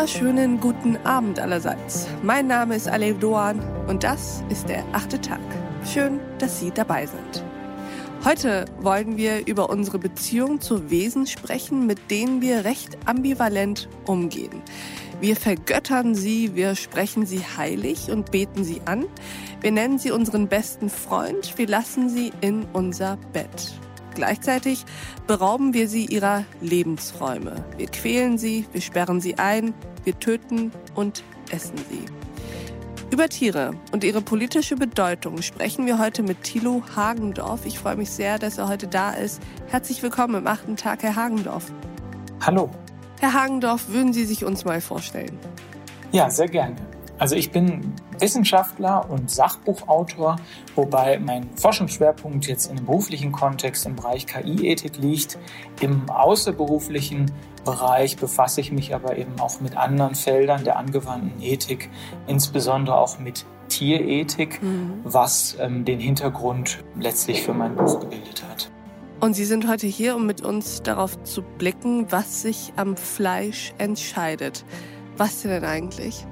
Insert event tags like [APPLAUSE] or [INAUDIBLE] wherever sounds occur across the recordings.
wunderschönen guten Abend allerseits. Mein Name ist Alev Doan und das ist der achte Tag. Schön, dass Sie dabei sind. Heute wollen wir über unsere Beziehung zu Wesen sprechen, mit denen wir recht ambivalent umgehen. Wir vergöttern sie, wir sprechen sie heilig und beten sie an. Wir nennen sie unseren besten Freund, wir lassen sie in unser Bett. Gleichzeitig berauben wir sie ihrer Lebensräume. Wir quälen sie, wir sperren sie ein, wir töten und essen sie. Über Tiere und ihre politische Bedeutung sprechen wir heute mit Thilo Hagendorf. Ich freue mich sehr, dass er heute da ist. Herzlich willkommen im achten Tag, Herr Hagendorf. Hallo. Herr Hagendorf, würden Sie sich uns mal vorstellen? Ja, sehr gerne. Also ich bin Wissenschaftler und Sachbuchautor, wobei mein Forschungsschwerpunkt jetzt in dem beruflichen Kontext im Bereich KI-Ethik liegt. Im außerberuflichen Bereich befasse ich mich aber eben auch mit anderen Feldern der angewandten Ethik, insbesondere auch mit Tierethik, mhm. was ähm, den Hintergrund letztlich für mein Buch gebildet hat. Und Sie sind heute hier, um mit uns darauf zu blicken, was sich am Fleisch entscheidet. Was denn eigentlich?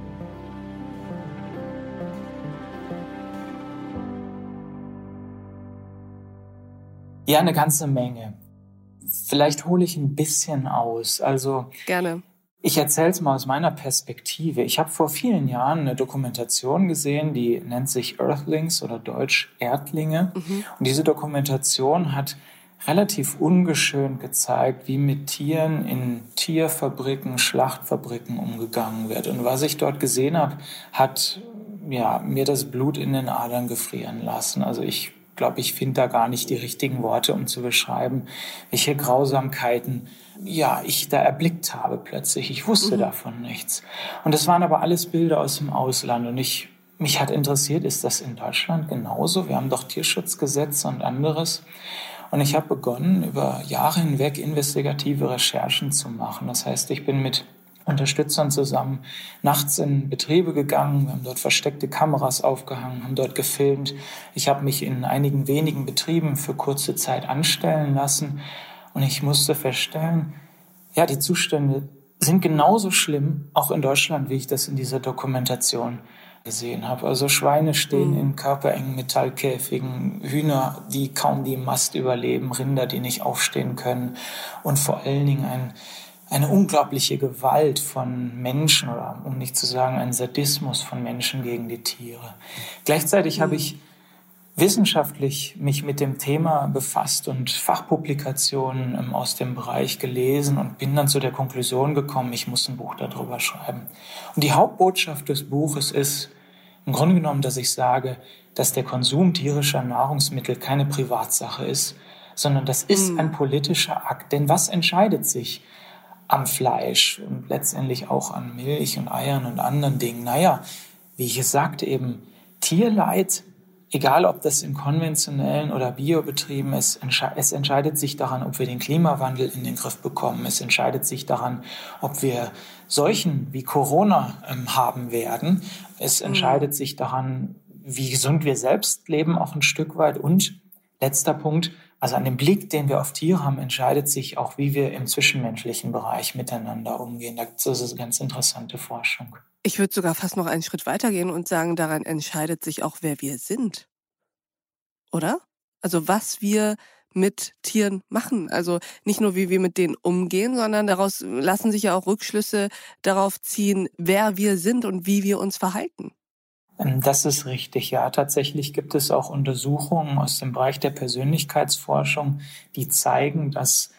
Ja, eine ganze Menge. Vielleicht hole ich ein bisschen aus. Also gerne. Ich erzähle es mal aus meiner Perspektive. Ich habe vor vielen Jahren eine Dokumentation gesehen, die nennt sich Earthlings oder Deutsch Erdlinge. Mhm. Und diese Dokumentation hat relativ ungeschönt gezeigt, wie mit Tieren in Tierfabriken, Schlachtfabriken umgegangen wird. Und was ich dort gesehen habe, hat ja, mir das Blut in den Adern gefrieren lassen. Also ich glaube, ich finde da gar nicht die richtigen Worte, um zu beschreiben, welche Grausamkeiten ja, ich da erblickt habe plötzlich. Ich wusste mhm. davon nichts. Und das waren aber alles Bilder aus dem Ausland. Und ich, mich hat interessiert, ist das in Deutschland genauso? Wir haben doch Tierschutzgesetze und anderes. Und ich habe begonnen, über Jahre hinweg investigative Recherchen zu machen. Das heißt, ich bin mit Unterstützern zusammen nachts in Betriebe gegangen. Wir haben dort versteckte Kameras aufgehangen, haben dort gefilmt. Ich habe mich in einigen wenigen Betrieben für kurze Zeit anstellen lassen und ich musste feststellen, ja, die Zustände sind genauso schlimm, auch in Deutschland, wie ich das in dieser Dokumentation gesehen habe. Also Schweine stehen mhm. in körperengen Metallkäfigen, Hühner, die kaum die Mast überleben, Rinder, die nicht aufstehen können und vor allen Dingen ein eine unglaubliche Gewalt von Menschen oder um nicht zu sagen ein Sadismus von Menschen gegen die Tiere. Gleichzeitig habe ich wissenschaftlich mich mit dem Thema befasst und Fachpublikationen ähm, aus dem Bereich gelesen und bin dann zu der Konklusion gekommen, ich muss ein Buch darüber schreiben. Und die Hauptbotschaft des Buches ist im Grunde genommen, dass ich sage, dass der Konsum tierischer Nahrungsmittel keine Privatsache ist, sondern das ist mhm. ein politischer Akt. Denn was entscheidet sich? Am Fleisch und letztendlich auch an Milch und Eiern und anderen Dingen. Naja, wie ich es sagte, eben Tierleid, egal ob das in konventionellen oder Biobetrieben ist, es entscheidet sich daran, ob wir den Klimawandel in den Griff bekommen. Es entscheidet sich daran, ob wir Seuchen wie Corona ähm, haben werden. Es mhm. entscheidet sich daran, wie gesund wir selbst leben, auch ein Stück weit. Und letzter Punkt, also an dem Blick, den wir auf Tiere haben, entscheidet sich auch, wie wir im zwischenmenschlichen Bereich miteinander umgehen. Das ist eine ganz interessante Forschung. Ich würde sogar fast noch einen Schritt weitergehen und sagen, daran entscheidet sich auch, wer wir sind. Oder? Also was wir mit Tieren machen. Also nicht nur, wie wir mit denen umgehen, sondern daraus lassen sich ja auch Rückschlüsse darauf ziehen, wer wir sind und wie wir uns verhalten. Ähm, das ist richtig, ja. Tatsächlich gibt es auch Untersuchungen aus dem Bereich der Persönlichkeitsforschung, die zeigen, dass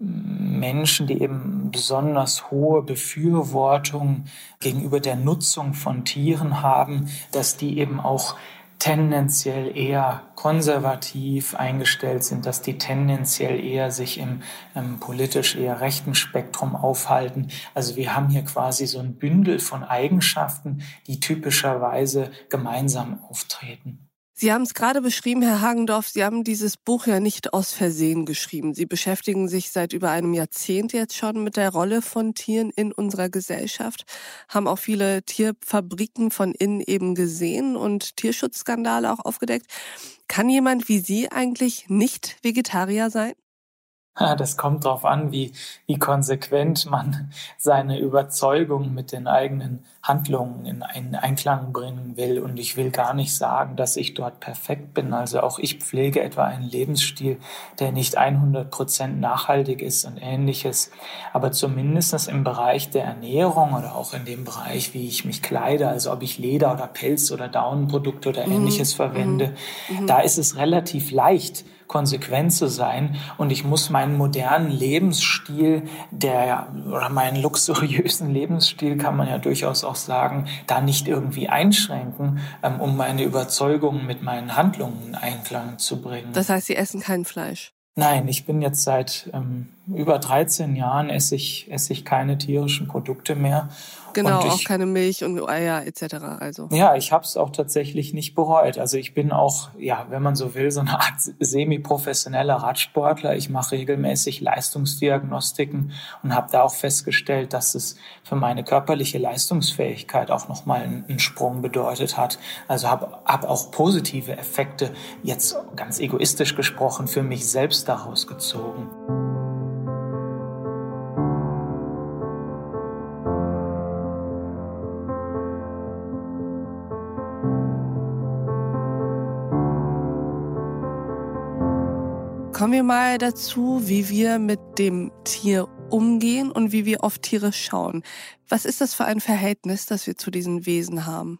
Menschen, die eben besonders hohe Befürwortung gegenüber der Nutzung von Tieren haben, dass die eben auch tendenziell eher konservativ eingestellt sind, dass die tendenziell eher sich im, im, politisch eher rechten Spektrum aufhalten. Also wir haben hier quasi so ein Bündel von Eigenschaften, die typischerweise gemeinsam auftreten. Sie haben es gerade beschrieben, Herr Hagendorf, Sie haben dieses Buch ja nicht aus Versehen geschrieben. Sie beschäftigen sich seit über einem Jahrzehnt jetzt schon mit der Rolle von Tieren in unserer Gesellschaft, haben auch viele Tierfabriken von innen eben gesehen und Tierschutzskandale auch aufgedeckt. Kann jemand wie Sie eigentlich nicht Vegetarier sein? [LAUGHS] Das kommt darauf an, wie, wie konsequent man seine Überzeugung mit den eigenen Handlungen in einen Einklang bringen will. Und ich will gar nicht sagen, dass ich dort perfekt bin. Also auch ich pflege etwa einen Lebensstil, der nicht 100 Prozent nachhaltig ist und ähnliches. Aber zumindest im Bereich der Ernährung oder auch in dem Bereich, wie ich mich kleide, also ob ich Leder oder Pelz oder Daunenprodukte oder mhm. ähnliches mhm. verwende, mhm. da ist es relativ leicht, konsequent zu sein. Und ich muss meinen modernen Lebensstil, der oder meinen luxuriösen Lebensstil kann man ja durchaus auch sagen, da nicht irgendwie einschränken, ähm, um meine Überzeugungen mit meinen Handlungen in Einklang zu bringen. Das heißt, Sie essen kein Fleisch? Nein, ich bin jetzt seit ähm, über 13 Jahren esse ich, esse ich keine tierischen Produkte mehr. Genau, ich, auch keine Milch und Eier etc. Also. Ja, ich habe es auch tatsächlich nicht bereut. Also ich bin auch, ja, wenn man so will, so eine Art semi-professioneller Radsportler. Ich mache regelmäßig Leistungsdiagnostiken und habe da auch festgestellt, dass es für meine körperliche Leistungsfähigkeit auch nochmal einen, einen Sprung bedeutet hat. Also habe hab auch positive Effekte, jetzt ganz egoistisch gesprochen, für mich selbst daraus gezogen. Kommen wir mal dazu, wie wir mit dem Tier umgehen und wie wir auf Tiere schauen. Was ist das für ein Verhältnis, das wir zu diesen Wesen haben?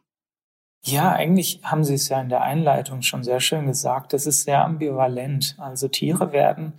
Ja, eigentlich haben Sie es ja in der Einleitung schon sehr schön gesagt. Das ist sehr ambivalent. Also Tiere werden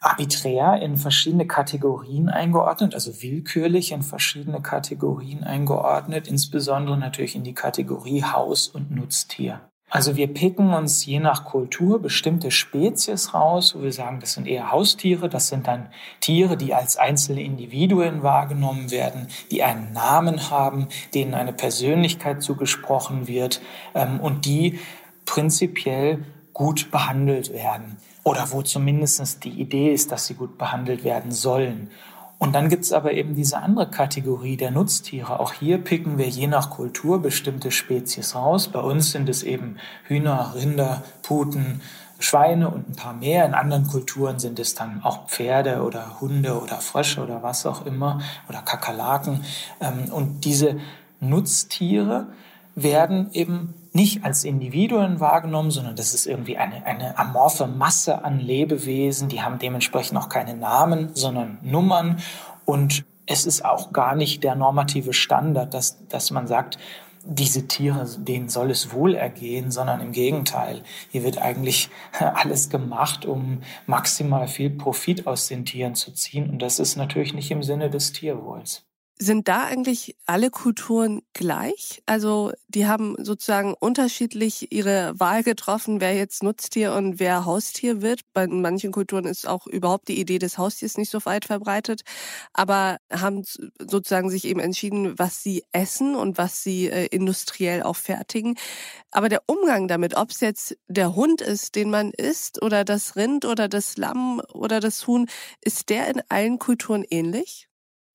arbiträr in verschiedene Kategorien eingeordnet, also willkürlich in verschiedene Kategorien eingeordnet, insbesondere natürlich in die Kategorie Haus- und Nutztier. Also wir picken uns je nach Kultur bestimmte Spezies raus, wo wir sagen, das sind eher Haustiere, das sind dann Tiere, die als einzelne Individuen wahrgenommen werden, die einen Namen haben, denen eine Persönlichkeit zugesprochen wird ähm, und die prinzipiell gut behandelt werden oder wo zumindest die Idee ist, dass sie gut behandelt werden sollen. Und dann gibt's aber eben diese andere Kategorie der Nutztiere. Auch hier picken wir je nach Kultur bestimmte Spezies raus. Bei uns sind es eben Hühner, Rinder, Puten, Schweine und ein paar mehr. In anderen Kulturen sind es dann auch Pferde oder Hunde oder Frösche oder was auch immer oder Kakerlaken. Ähm, und diese Nutztiere werden eben nicht als Individuen wahrgenommen, sondern das ist irgendwie eine, eine amorphe Masse an Lebewesen, die haben dementsprechend auch keine Namen, sondern Nummern und es ist auch gar nicht der normative Standard, dass, dass man sagt, diese Tiere, denen soll es wohl ergehen, sondern im Gegenteil. Hier wird eigentlich [LAUGHS] alles gemacht, um maximal viel Profit aus den Tieren zu ziehen. Und das ist natürlich nicht im Sinne des Tierwohls. Sind da eigentlich alle Kulturen gleich? Also die haben sozusagen unterschiedlich ihre Wahl getroffen, wer jetzt Nutztier und wer Haustier wird. Bei manchen Kulturen ist auch überhaupt die Idee des Haustiers nicht so weit verbreitet, aber haben sozusagen sich eben entschieden, was sie essen und was sie äh, industriell auch fertigen. Aber der Umgang damit, ob es jetzt der Hund ist, den man isst, oder das Rind oder das Lamm oder das Huhn, ist der in allen Kulturen ähnlich?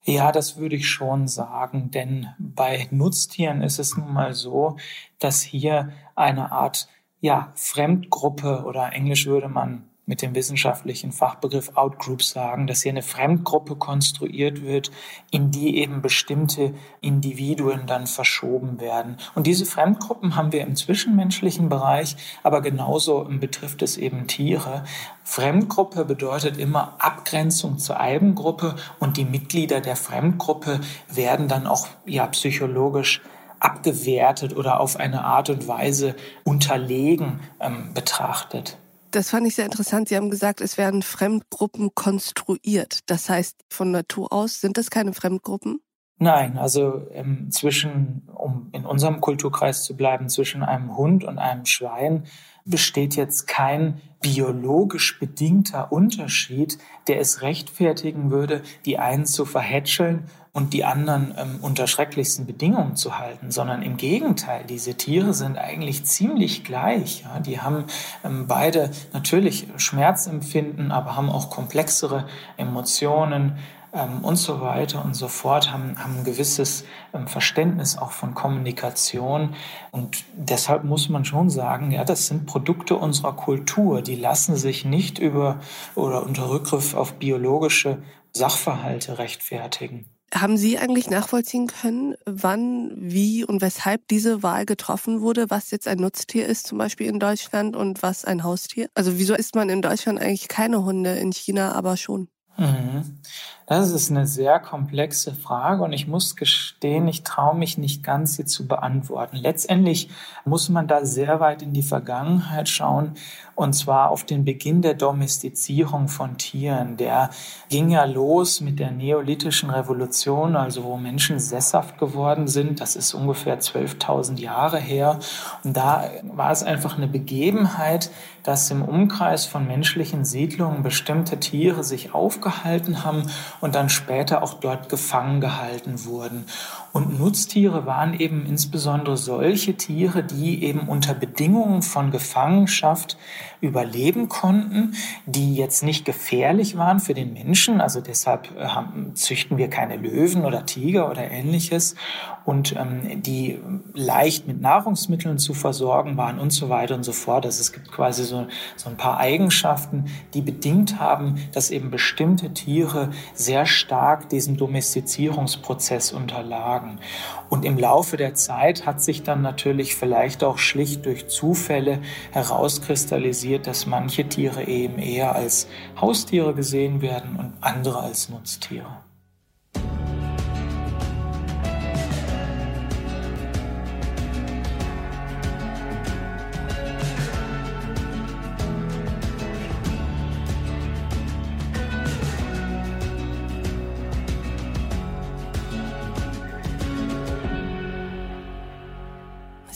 Ja, das würde ich schon sagen, denn bei Nutztieren ist es nun mal so, dass hier eine Art ja, Fremdgruppe oder englisch würde man mit dem wissenschaftlichen Fachbegriff Outgroups sagen, dass hier eine Fremdgruppe konstruiert wird, in die eben bestimmte Individuen dann verschoben werden. Und diese Fremdgruppen haben wir im zwischenmenschlichen Bereich, aber genauso betrifft es eben Tiere. Fremdgruppe bedeutet immer Abgrenzung zur Eigengruppe und die Mitglieder der Fremdgruppe werden dann auch ja psychologisch abgewertet oder auf eine Art und Weise unterlegen ähm, betrachtet. Das fand ich sehr interessant. Sie haben gesagt, es werden Fremdgruppen konstruiert. Das heißt, von Natur aus sind das keine Fremdgruppen? Nein, also ähm, zwischen, um in unserem Kulturkreis zu bleiben, zwischen einem Hund und einem Schwein besteht jetzt kein biologisch bedingter Unterschied, der es rechtfertigen würde, die einen zu verhätscheln und die anderen ähm, unter schrecklichsten Bedingungen zu halten, sondern im Gegenteil, diese Tiere sind eigentlich ziemlich gleich. Ja? Die haben ähm, beide natürlich Schmerzempfinden, aber haben auch komplexere Emotionen, ähm, und so weiter und so fort, haben, haben ein gewisses ähm, Verständnis auch von Kommunikation. Und deshalb muss man schon sagen, ja, das sind Produkte unserer Kultur. Die lassen sich nicht über oder unter Rückgriff auf biologische Sachverhalte rechtfertigen. Haben Sie eigentlich nachvollziehen können, wann, wie und weshalb diese Wahl getroffen wurde, was jetzt ein Nutztier ist, zum Beispiel in Deutschland und was ein Haustier? Also wieso isst man in Deutschland eigentlich keine Hunde, in China aber schon? Mhm. Das ist eine sehr komplexe Frage und ich muss gestehen, ich traue mich nicht ganz, sie zu beantworten. Letztendlich muss man da sehr weit in die Vergangenheit schauen und zwar auf den Beginn der Domestizierung von Tieren. Der ging ja los mit der neolithischen Revolution, also wo Menschen sesshaft geworden sind. Das ist ungefähr 12.000 Jahre her. Und da war es einfach eine Begebenheit, dass im Umkreis von menschlichen Siedlungen bestimmte Tiere sich aufgehalten haben und dann später auch dort gefangen gehalten wurden. Und Nutztiere waren eben insbesondere solche Tiere, die eben unter Bedingungen von Gefangenschaft überleben konnten, die jetzt nicht gefährlich waren für den Menschen. Also deshalb äh, haben, züchten wir keine Löwen oder Tiger oder ähnliches und ähm, die leicht mit Nahrungsmitteln zu versorgen waren und so weiter und so fort. Also es gibt quasi so, so ein paar Eigenschaften, die bedingt haben, dass eben bestimmte Tiere sehr stark diesem Domestizierungsprozess unterlagen. Und im Laufe der Zeit hat sich dann natürlich vielleicht auch schlicht durch Zufälle herauskristallisiert, dass manche Tiere eben eher als Haustiere gesehen werden und andere als Nutztiere.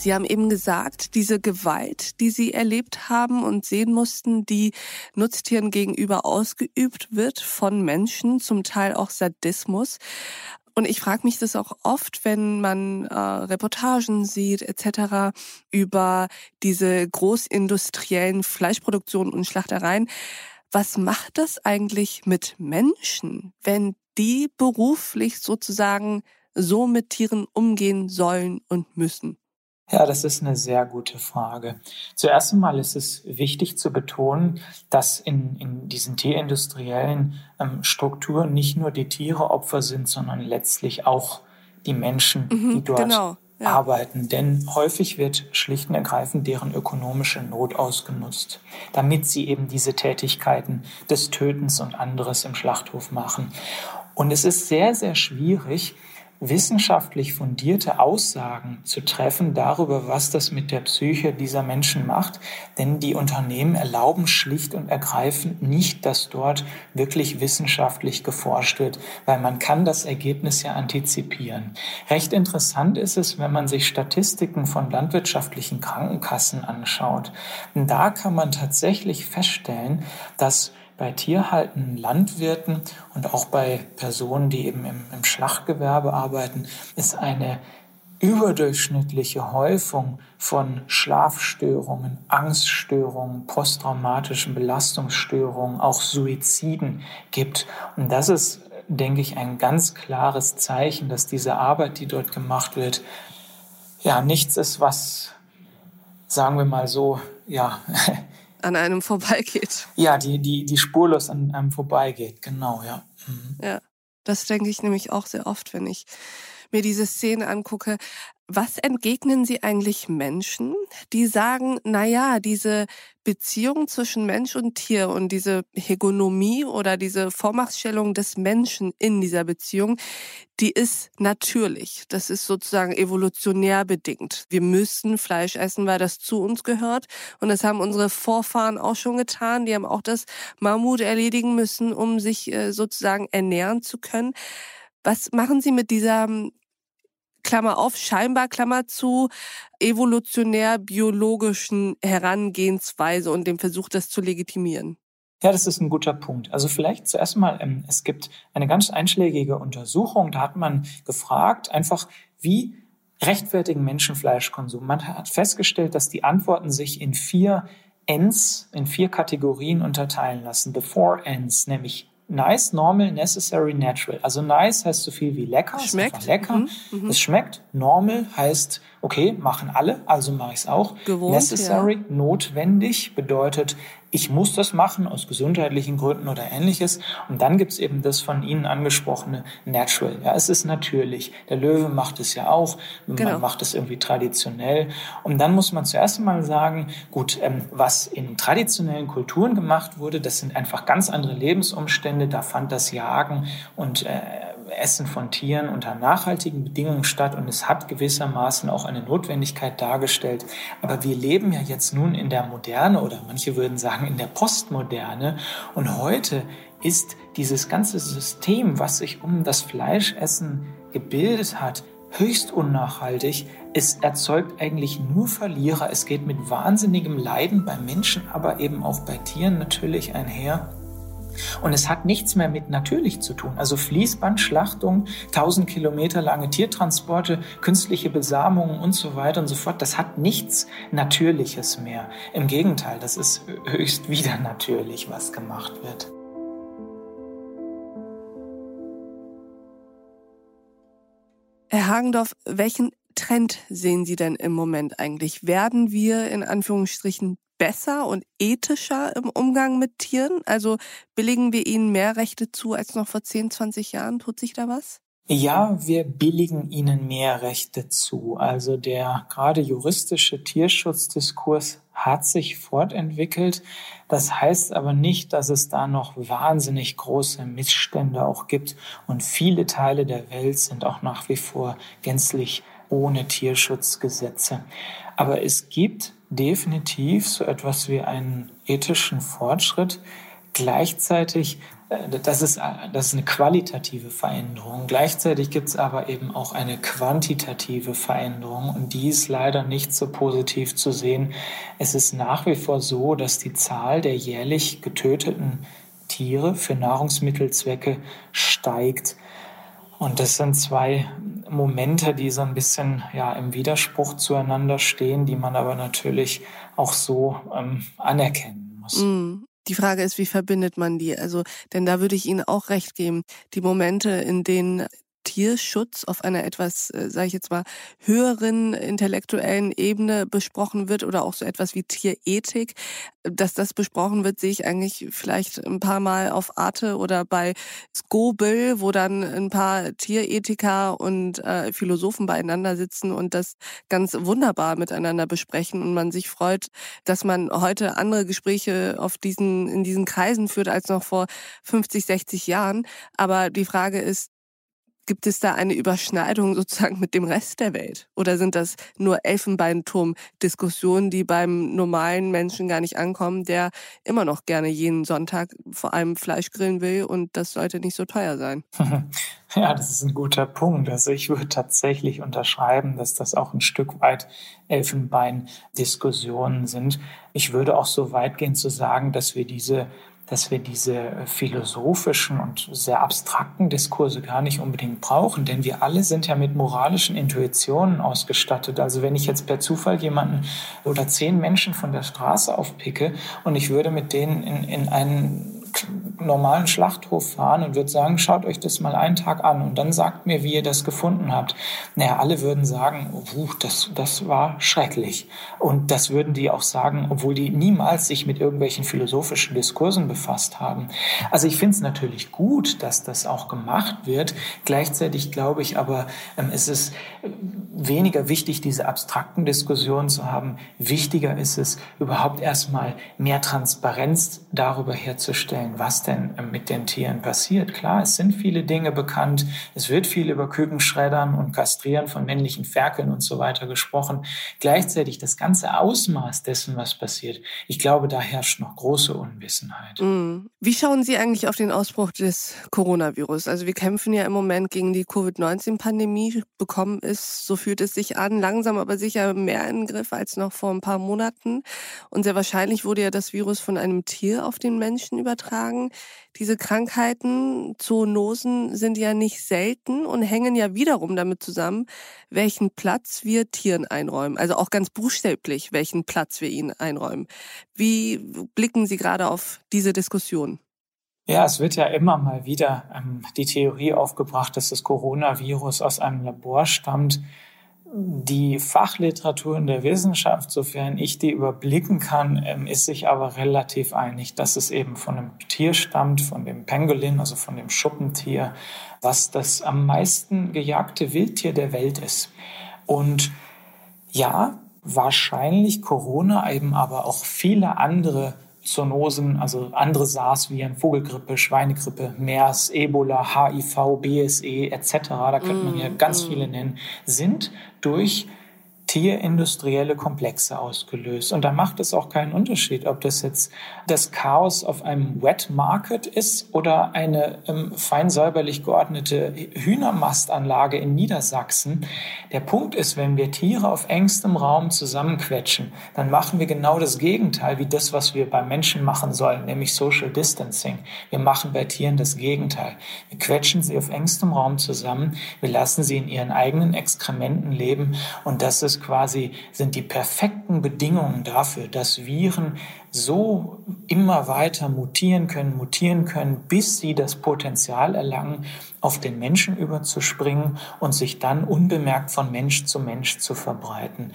Sie haben eben gesagt, diese Gewalt, die Sie erlebt haben und sehen mussten, die Nutztieren gegenüber ausgeübt wird von Menschen, zum Teil auch Sadismus. Und ich frage mich das auch oft, wenn man äh, Reportagen sieht etc. über diese großindustriellen Fleischproduktionen und Schlachtereien. Was macht das eigentlich mit Menschen, wenn die beruflich sozusagen so mit Tieren umgehen sollen und müssen? Ja, das ist eine sehr gute Frage. Zuerst einmal ist es wichtig zu betonen, dass in, in diesen tierindustriellen ähm, Strukturen nicht nur die Tiere Opfer sind, sondern letztlich auch die Menschen, mhm, die dort genau, ja. arbeiten. Denn häufig wird schlicht und ergreifend deren ökonomische Not ausgenutzt, damit sie eben diese Tätigkeiten des Tötens und anderes im Schlachthof machen. Und es ist sehr, sehr schwierig, wissenschaftlich fundierte Aussagen zu treffen darüber, was das mit der Psyche dieser Menschen macht. Denn die Unternehmen erlauben schlicht und ergreifend nicht, dass dort wirklich wissenschaftlich geforscht wird, weil man kann das Ergebnis ja antizipieren. Recht interessant ist es, wenn man sich Statistiken von landwirtschaftlichen Krankenkassen anschaut. Und da kann man tatsächlich feststellen, dass bei tierhaltenden Landwirten und auch bei Personen, die eben im, im Schlachtgewerbe arbeiten, ist eine überdurchschnittliche Häufung von Schlafstörungen, Angststörungen, posttraumatischen Belastungsstörungen, auch Suiziden gibt. Und das ist, denke ich, ein ganz klares Zeichen, dass diese Arbeit, die dort gemacht wird, ja, nichts ist, was, sagen wir mal so, ja, [LAUGHS] an einem vorbeigeht. Ja, die, die, die spurlos an einem vorbeigeht, genau, ja. Mhm. Ja, das denke ich nämlich auch sehr oft, wenn ich mir diese Szene angucke. Was entgegnen Sie eigentlich Menschen, die sagen, na ja, diese Beziehung zwischen Mensch und Tier und diese Hegemonie oder diese Vormachtstellung des Menschen in dieser Beziehung, die ist natürlich. Das ist sozusagen evolutionär bedingt. Wir müssen Fleisch essen, weil das zu uns gehört. Und das haben unsere Vorfahren auch schon getan. Die haben auch das Mammut erledigen müssen, um sich äh, sozusagen ernähren zu können. Was machen Sie mit dieser Klammer auf, scheinbar Klammer zu, evolutionär biologischen Herangehensweise und dem Versuch, das zu legitimieren? Ja, das ist ein guter Punkt. Also vielleicht zuerst mal, ähm, es gibt eine ganz einschlägige Untersuchung, da hat man gefragt, einfach wie rechtfertigen Menschen Fleischkonsum. Man hat festgestellt, dass die Antworten sich in vier Ends, in vier Kategorien unterteilen lassen. The four Ends, nämlich nice, normal, necessary, natural. Also nice heißt so viel wie lecker, schmeckt. lecker. Mhm, mhm. Es schmeckt. Normal heißt, okay, machen alle, also mache ich es auch. Gewohnt, necessary, ja. notwendig, bedeutet, ich muss das machen aus gesundheitlichen Gründen oder ähnliches. Und dann gibt's eben das von Ihnen angesprochene Natural. Ja, es ist natürlich. Der Löwe macht es ja auch. Genau. Man macht es irgendwie traditionell. Und dann muss man zuerst einmal sagen, gut, ähm, was in traditionellen Kulturen gemacht wurde, das sind einfach ganz andere Lebensumstände. Da fand das Jagen und äh, Essen von Tieren unter nachhaltigen Bedingungen statt und es hat gewissermaßen auch eine Notwendigkeit dargestellt. Aber wir leben ja jetzt nun in der Moderne oder manche würden sagen in der Postmoderne und heute ist dieses ganze System, was sich um das Fleischessen gebildet hat, höchst unnachhaltig. Es erzeugt eigentlich nur Verlierer. Es geht mit wahnsinnigem Leiden bei Menschen, aber eben auch bei Tieren natürlich einher. Und es hat nichts mehr mit natürlich zu tun. Also Fließbandschlachtung, 1000 Kilometer lange Tiertransporte, künstliche Besamungen und so weiter und so fort. Das hat nichts Natürliches mehr. Im Gegenteil, das ist [LAUGHS] höchst wieder natürlich, was gemacht wird. Herr Hagendorf, welchen Trend sehen Sie denn im Moment eigentlich? Werden wir in Anführungsstrichen besser und ethischer im Umgang mit Tieren? Also billigen wir ihnen mehr Rechte zu als noch vor 10, 20 Jahren? Tut sich da was? Ja, wir billigen ihnen mehr Rechte zu. Also der gerade juristische Tierschutzdiskurs hat sich fortentwickelt. Das heißt aber nicht, dass es da noch wahnsinnig große Missstände auch gibt. Und viele Teile der Welt sind auch nach wie vor gänzlich ohne Tierschutzgesetze. Aber es gibt definitiv so etwas wie einen ethischen Fortschritt. Gleichzeitig, äh, das ist, das ist eine qualitative Veränderung. Gleichzeitig gibt es aber eben auch eine quantitative Veränderung und die ist leider nicht so positiv zu sehen. Es ist nach wie vor so, dass die Zahl der jährlich getöteten Tiere für Nahrungsmittelzwecke steigt. Und das sind zwei Momente, die so ein bisschen ja im Widerspruch zueinander stehen, die man aber natürlich auch so ähm, anerkennen muss. Mm. Die Frage ist, wie verbindet man die? Also, denn da würde ich Ihnen auch recht geben. Die Momente, in denen Tierschutz auf einer etwas, äh, sage ich jetzt mal, höheren intellektuellen Ebene besprochen wird oder auch so etwas wie Tierethik, dass das besprochen wird, sehe ich eigentlich vielleicht ein paar Mal auf Arte oder bei Skobel, wo dann ein paar Tierethiker und äh, Philosophen beieinander sitzen und das ganz wunderbar miteinander besprechen und man sich freut, dass man heute andere Gespräche auf diesen, in diesen Kreisen führt als noch vor 50, 60 Jahren. Aber die Frage ist, Gibt es da eine Überschneidung sozusagen mit dem Rest der Welt? Oder sind das nur Elfenbeinturm-Diskussionen, die beim normalen Menschen gar nicht ankommen, der immer noch gerne jeden Sonntag vor allem Fleisch grillen will und das sollte nicht so teuer sein? [LAUGHS] Ja, das ist ein guter Punkt. Also ich würde tatsächlich unterschreiben, dass das auch ein Stück weit Elfenbein-Diskussionen sind. Ich würde auch so weit gehen zu sagen, dass wir diese dass wir diese philosophischen und sehr abstrakten Diskurse gar nicht unbedingt brauchen, denn wir alle sind ja mit moralischen Intuitionen ausgestattet. Also wenn ich jetzt per Zufall jemanden oder zehn Menschen von der Straße aufpicke und ich würde mit denen in, in einen normalen Schlachthof fahren und würde sagen, schaut euch das mal einen Tag an und dann sagt mir, wie ihr das gefunden habt. Naja, alle würden sagen, oh, das, das war schrecklich. Und das würden die auch sagen, obwohl die niemals sich mit irgendwelchen philosophischen Diskursen befasst haben. Also ich finde es natürlich gut, dass das auch gemacht wird. Gleichzeitig glaube ich aber, ähm, es ist weniger wichtig, diese abstrakten Diskussionen zu haben. Wichtiger ist es, überhaupt erstmal mehr Transparenz darüber herzustellen, was denn mit den Tieren passiert. Klar, es sind viele Dinge bekannt. Es wird viel über Kükenschreddern und Kastrieren von männlichen Ferkeln und so weiter gesprochen. Gleichzeitig das ganze Ausmaß dessen, was passiert. Ich glaube, da herrscht noch große Unwissenheit. Mm. Wie schauen Sie eigentlich auf den Ausbruch des Coronavirus? Also wir kämpfen ja im Moment gegen die Covid-19-Pandemie, bekommen es, so fühlt es sich an, langsam aber sicher mehr in den Griff als noch vor ein paar Monaten. Und sehr wahrscheinlich wurde ja das Virus von einem Tier auf den Menschen übertragen. Diese Krankheiten, Zoonosen sind ja nicht selten und hängen ja wiederum damit zusammen, welchen Platz wir Tieren einräumen. Also auch ganz buchstäblich, welchen Platz wir ihnen einräumen. Wie blicken Sie gerade auf diese Diskussion? Ja, es wird ja immer mal wieder ähm, die Theorie aufgebracht, dass das Coronavirus aus einem Labor stammt. Die Fachliteratur in der Wissenschaft, sofern ich die überblicken kann, ähm, ist sich aber relativ einig, dass es eben von einem Tier stammt, von dem Pangolin, also von dem Schuppentier, was das am meisten gejagte Wildtier der Welt ist. Und ja, wahrscheinlich Corona eben aber auch viele andere Zoonosen, also andere SARS-Viren, Vogelgrippe, Schweinegrippe, MERS, Ebola, HIV, BSE etc., da könnte man ja mm, ganz mm. viele nennen, sind durch tierindustrielle Komplexe ausgelöst. Und da macht es auch keinen Unterschied, ob das jetzt das Chaos auf einem Wet Market ist oder eine ähm, fein säuberlich geordnete Hühnermastanlage in Niedersachsen. Der Punkt ist, wenn wir Tiere auf engstem Raum zusammenquetschen, dann machen wir genau das Gegenteil wie das, was wir bei Menschen machen sollen, nämlich Social Distancing. Wir machen bei Tieren das Gegenteil. Wir quetschen sie auf engstem Raum zusammen, wir lassen sie in ihren eigenen Exkrementen leben und das ist quasi, sind die perfekten Bedingungen dafür, dass Viren so immer weiter mutieren können, mutieren können, bis sie das Potenzial erlangen, auf den Menschen überzuspringen und sich dann unbemerkt von Mensch zu Mensch zu verbreiten.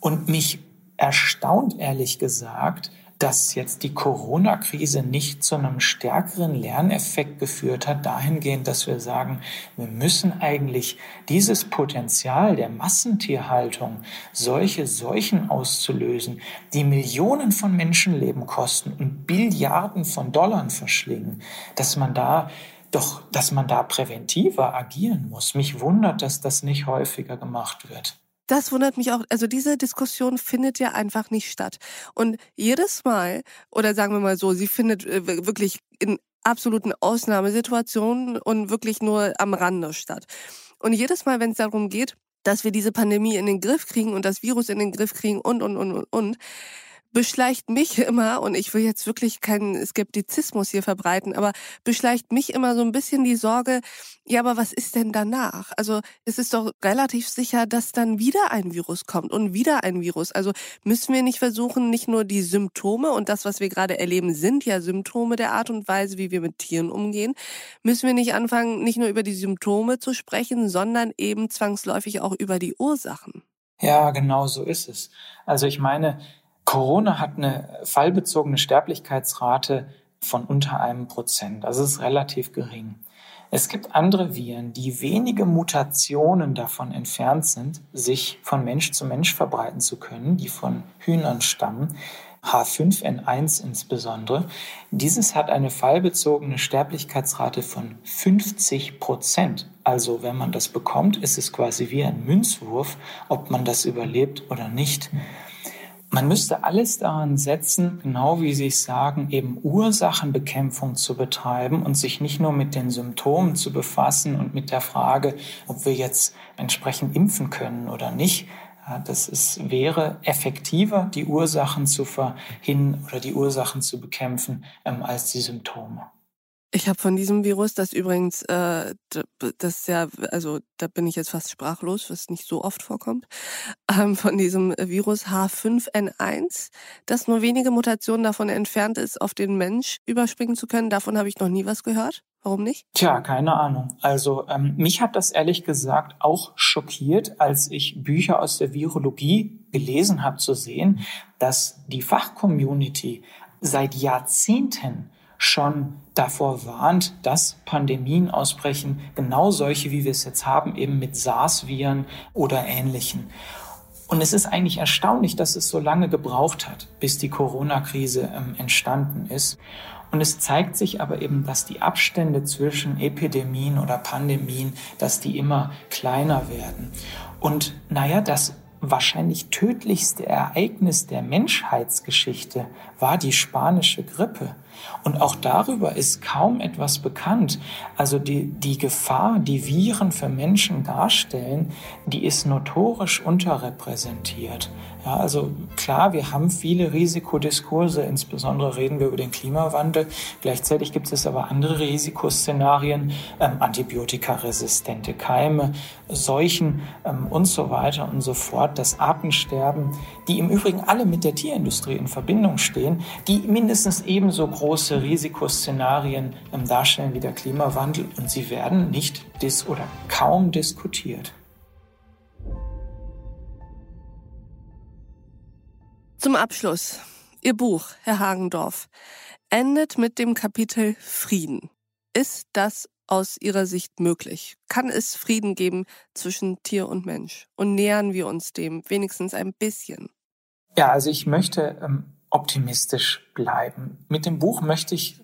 Und mich erstaunt ehrlich gesagt, dass jetzt die Corona-Krise nicht zu einem stärkeren Lerneffekt geführt hat, dahingehend, dass wir sagen, wir müssen eigentlich dieses Potenzial der Massentierhaltung, solche Seuchen auszulösen, die Millionen von Menschenleben kosten und Billiarden von Dollar verschlingen, dass man da doch, dass man da präventiver agieren muss. Mich wundert, dass das nicht häufiger gemacht wird. Das wundert mich auch. Also diese Diskussion findet ja einfach nicht statt. Und jedes Mal, oder sagen wir mal so, sie findet äh, wirklich in absoluten Ausnahmesituationen und wirklich nur am Rande statt. Und jedes Mal, wenn es darum geht, dass wir diese Pandemie in den Griff kriegen und das Virus in den Griff kriegen und, und, und, und, und, beschleicht mich [LAUGHS] immer, und ich will jetzt wirklich keinen Skeptizismus hier verbreiten, aber beschleicht mich immer so ein bisschen die Sorge, ja, aber was ist denn danach? Also es ist doch relativ sicher, dass dann wieder ein Virus kommt und wieder ein Virus. Also müssen wir nicht versuchen, nicht nur die Symptome und das, was wir gerade erleben, sind ja Symptome der Art und Weise, wie wir mit Tieren umgehen. Müssen wir nicht anfangen, nicht nur über die Symptome zu sprechen, sondern eben zwangsläufig auch über die Ursachen? Ja, genau so ist es. Also ich meine, Corona hat eine fallbezogene Sterblichkeitsrate von unter einem Prozent. Also es ist relativ gering. Es gibt andere Viren, die wenige Mutationen davon entfernt sind, sich von Mensch zu Mensch verbreiten zu können, die von Hühnern stammen. H5N1 insbesondere. Dieses hat eine fallbezogene Sterblichkeitsrate von 50 Prozent. Also wenn man das bekommt, ist es quasi wie ein Münzwurf, ob man das überlebt oder nicht. Man müsste alles daran setzen, genau wie Sie es sagen, eben Ursachenbekämpfung zu betreiben und sich nicht nur mit den Symptomen zu befassen und mit der Frage, ob wir jetzt entsprechend impfen können oder nicht. Das ist, wäre effektiver, die Ursachen zu verhindern oder die Ursachen zu bekämpfen, ähm, als die Symptome. Ich habe von diesem Virus, das übrigens, äh, das ja, also da bin ich jetzt fast sprachlos, was nicht so oft vorkommt, ähm, von diesem Virus H5N1, das nur wenige Mutationen davon entfernt ist, auf den Mensch überspringen zu können. Davon habe ich noch nie was gehört. Warum nicht? Tja, keine Ahnung. Also ähm, mich hat das ehrlich gesagt auch schockiert, als ich Bücher aus der Virologie gelesen habe, zu sehen, dass die Fachcommunity seit Jahrzehnten schon davor warnt, dass Pandemien ausbrechen, genau solche, wie wir es jetzt haben, eben mit SARS-Viren oder ähnlichen. Und es ist eigentlich erstaunlich, dass es so lange gebraucht hat, bis die Corona-Krise ähm, entstanden ist. Und es zeigt sich aber eben, dass die Abstände zwischen Epidemien oder Pandemien, dass die immer kleiner werden. Und naja, das wahrscheinlich tödlichste Ereignis der Menschheitsgeschichte war die spanische Grippe. Und auch darüber ist kaum etwas bekannt. Also die, die Gefahr, die Viren für Menschen darstellen, die ist notorisch unterrepräsentiert. Ja, also klar, wir haben viele Risikodiskurse, insbesondere reden wir über den Klimawandel. Gleichzeitig gibt es aber andere Risikoszenarien, ähm, antibiotikaresistente Keime, Seuchen ähm, und so weiter und so fort. Das Artensterben, die im Übrigen alle mit der Tierindustrie in Verbindung stehen, die mindestens ebenso groß große Risikoszenarien ähm, darstellen wie der Klimawandel und sie werden nicht dis oder kaum diskutiert. Zum Abschluss. Ihr Buch, Herr Hagendorf, endet mit dem Kapitel Frieden. Ist das aus Ihrer Sicht möglich? Kann es Frieden geben zwischen Tier und Mensch? Und nähern wir uns dem wenigstens ein bisschen? Ja, also ich möchte ähm, optimistisch bleiben. Mit dem Buch möchte ich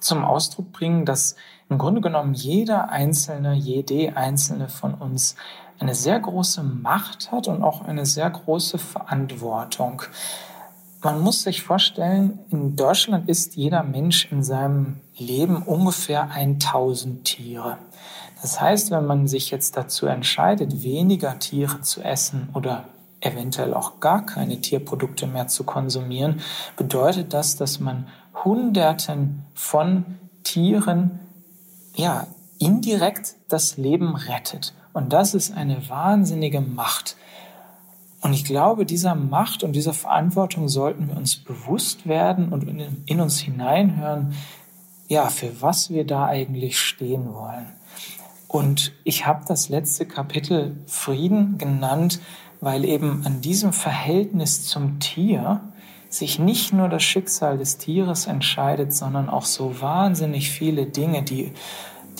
zum Ausdruck bringen, dass im Grunde genommen jeder Einzelne, jede Einzelne von uns eine sehr große Macht hat und auch eine sehr große Verantwortung. Man muss sich vorstellen, in Deutschland ist jeder Mensch in seinem Leben ungefähr 1000 Tiere. Das heißt, wenn man sich jetzt dazu entscheidet, weniger Tiere zu essen oder eventuell auch gar keine Tierprodukte mehr zu konsumieren, bedeutet das, dass man Hunderten von Tieren ja indirekt das Leben rettet. Und das ist eine wahnsinnige Macht. Und ich glaube, dieser Macht und dieser Verantwortung sollten wir uns bewusst werden und in, uns hineinhören, ja, für was wir da eigentlich stehen wollen. Und ich habe das letzte Kapitel Frieden genannt, weil eben an diesem Verhältnis zum Tier sich nicht nur das Schicksal des Tieres entscheidet, sondern auch so wahnsinnig viele Dinge, die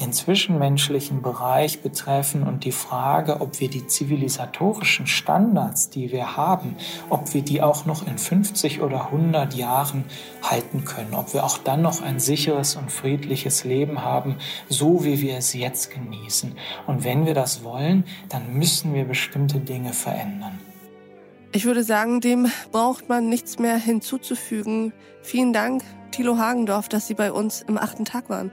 den zwischenmenschlichen Bereich betreffen und die Frage, ob wir die zivilisatorischen Standards, die wir haben, ob wir die auch noch in 50 oder 100 Jahren halten können, ob wir auch dann noch ein sicheres und friedliches Leben haben, so wie wir es jetzt genießen. Und wenn wir das wollen, dann müssen wir bestimmte Dinge verändern. Ich würde sagen, dem braucht man nichts mehr hinzuzufügen. Vielen Dank, Thilo Hagendorf, dass Sie bei uns im achten Tag waren.